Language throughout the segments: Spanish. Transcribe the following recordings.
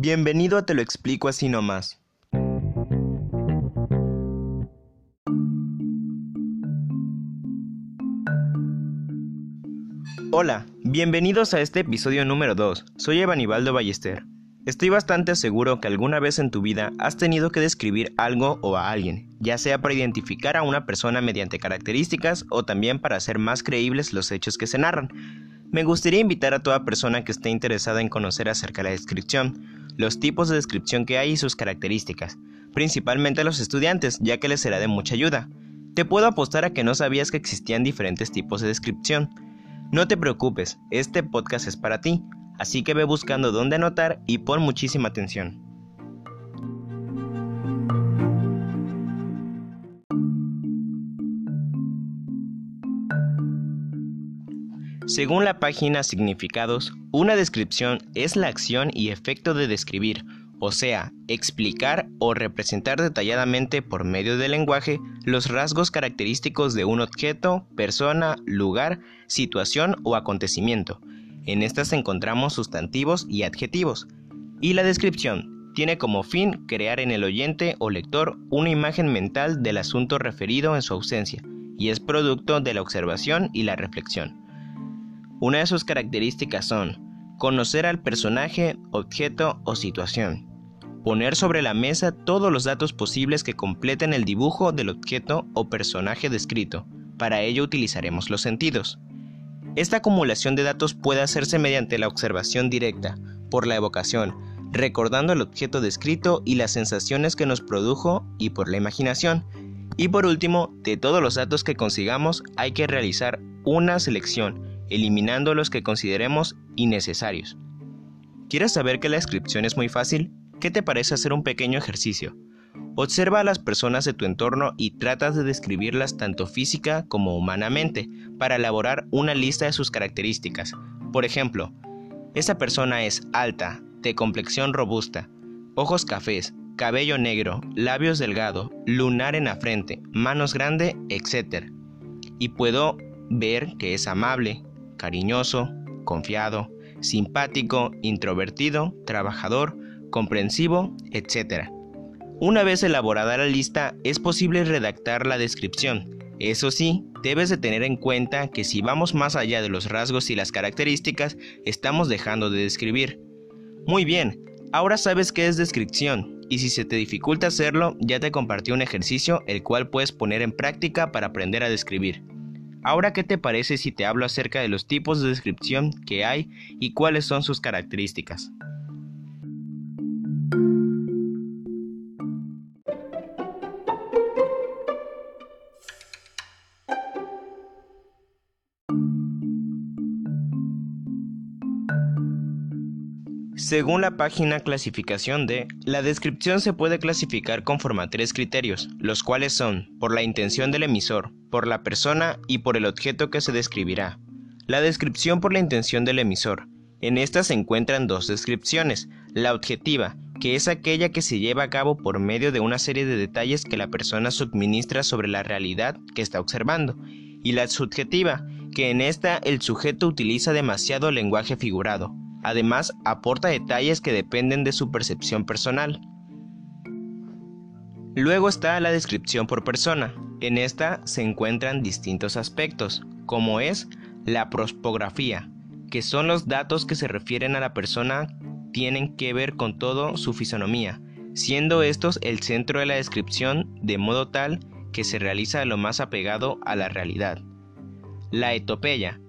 Bienvenido a Te lo explico así nomás. Hola, bienvenidos a este episodio número 2. Soy Evanibaldo Ballester. Estoy bastante seguro que alguna vez en tu vida has tenido que describir algo o a alguien, ya sea para identificar a una persona mediante características o también para hacer más creíbles los hechos que se narran. Me gustaría invitar a toda persona que esté interesada en conocer acerca de la descripción, los tipos de descripción que hay y sus características, principalmente a los estudiantes, ya que les será de mucha ayuda. Te puedo apostar a que no sabías que existían diferentes tipos de descripción. No te preocupes, este podcast es para ti, así que ve buscando dónde anotar y pon muchísima atención. Según la página Significados, una descripción es la acción y efecto de describir, o sea, explicar o representar detalladamente por medio del lenguaje los rasgos característicos de un objeto, persona, lugar, situación o acontecimiento, en estas encontramos sustantivos y adjetivos. Y la descripción tiene como fin crear en el oyente o lector una imagen mental del asunto referido en su ausencia, y es producto de la observación y la reflexión. Una de sus características son conocer al personaje, objeto o situación, poner sobre la mesa todos los datos posibles que completen el dibujo del objeto o personaje descrito. Para ello utilizaremos los sentidos. Esta acumulación de datos puede hacerse mediante la observación directa, por la evocación, recordando el objeto descrito y las sensaciones que nos produjo y por la imaginación. Y por último, de todos los datos que consigamos hay que realizar una selección, eliminando los que consideremos innecesarios. ¿Quieres saber que la descripción es muy fácil? ¿Qué te parece hacer un pequeño ejercicio? Observa a las personas de tu entorno y tratas de describirlas tanto física como humanamente para elaborar una lista de sus características. Por ejemplo, esa persona es alta, de complexión robusta, ojos cafés, cabello negro, labios delgado, lunar en la frente, manos grande, etc. Y puedo ver que es amable, cariñoso, confiado, simpático, introvertido, trabajador, comprensivo, etc. Una vez elaborada la lista, es posible redactar la descripción. Eso sí, debes de tener en cuenta que si vamos más allá de los rasgos y las características, estamos dejando de describir. Muy bien, ahora sabes qué es descripción, y si se te dificulta hacerlo, ya te compartí un ejercicio el cual puedes poner en práctica para aprender a describir. Ahora, ¿qué te parece si te hablo acerca de los tipos de descripción que hay y cuáles son sus características? Según la página clasificación de, la descripción se puede clasificar conforme a tres criterios, los cuales son por la intención del emisor, por la persona y por el objeto que se describirá. La descripción por la intención del emisor. En esta se encuentran dos descripciones, la objetiva, que es aquella que se lleva a cabo por medio de una serie de detalles que la persona suministra sobre la realidad que está observando, y la subjetiva, que en esta el sujeto utiliza demasiado lenguaje figurado, Además, aporta detalles que dependen de su percepción personal. Luego está la descripción por persona. En esta se encuentran distintos aspectos, como es la prospografía, que son los datos que se refieren a la persona tienen que ver con todo su fisonomía, siendo estos el centro de la descripción de modo tal que se realiza lo más apegado a la realidad. La etopeya,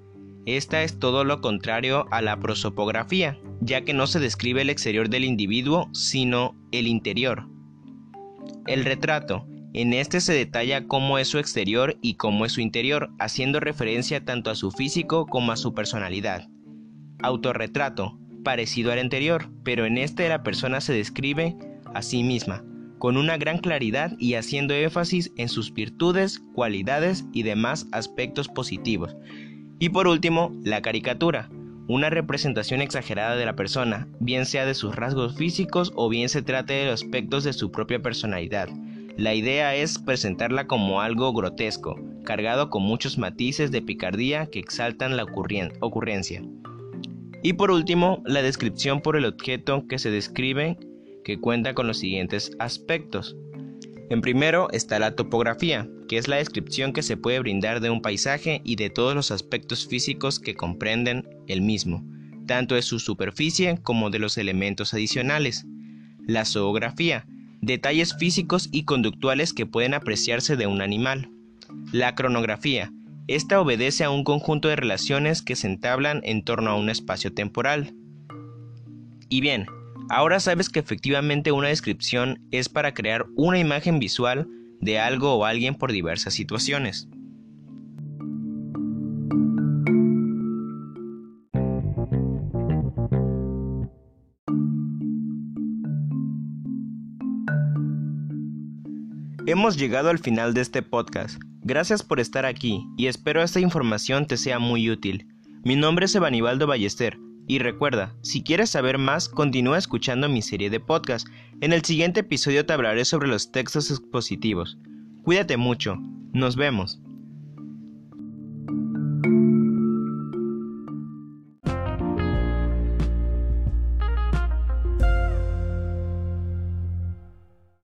esta es todo lo contrario a la prosopografía, ya que no se describe el exterior del individuo, sino el interior. El retrato. En este se detalla cómo es su exterior y cómo es su interior, haciendo referencia tanto a su físico como a su personalidad. Autorretrato. Parecido al anterior, pero en este la persona se describe a sí misma, con una gran claridad y haciendo énfasis en sus virtudes, cualidades y demás aspectos positivos, y por último, la caricatura, una representación exagerada de la persona, bien sea de sus rasgos físicos o bien se trate de los aspectos de su propia personalidad. La idea es presentarla como algo grotesco, cargado con muchos matices de picardía que exaltan la ocurrencia. Y por último, la descripción por el objeto que se describe que cuenta con los siguientes aspectos. En primero está la topografía, que es la descripción que se puede brindar de un paisaje y de todos los aspectos físicos que comprenden el mismo, tanto de su superficie como de los elementos adicionales. La zoografía, detalles físicos y conductuales que pueden apreciarse de un animal. La cronografía, esta obedece a un conjunto de relaciones que se entablan en torno a un espacio temporal. Y bien, Ahora sabes que efectivamente una descripción es para crear una imagen visual de algo o alguien por diversas situaciones. Hemos llegado al final de este podcast. Gracias por estar aquí y espero esta información te sea muy útil. Mi nombre es Evanibaldo Ballester y recuerda, si quieres saber más, continúa escuchando mi serie de podcast. En el siguiente episodio te hablaré sobre los textos expositivos. Cuídate mucho. Nos vemos.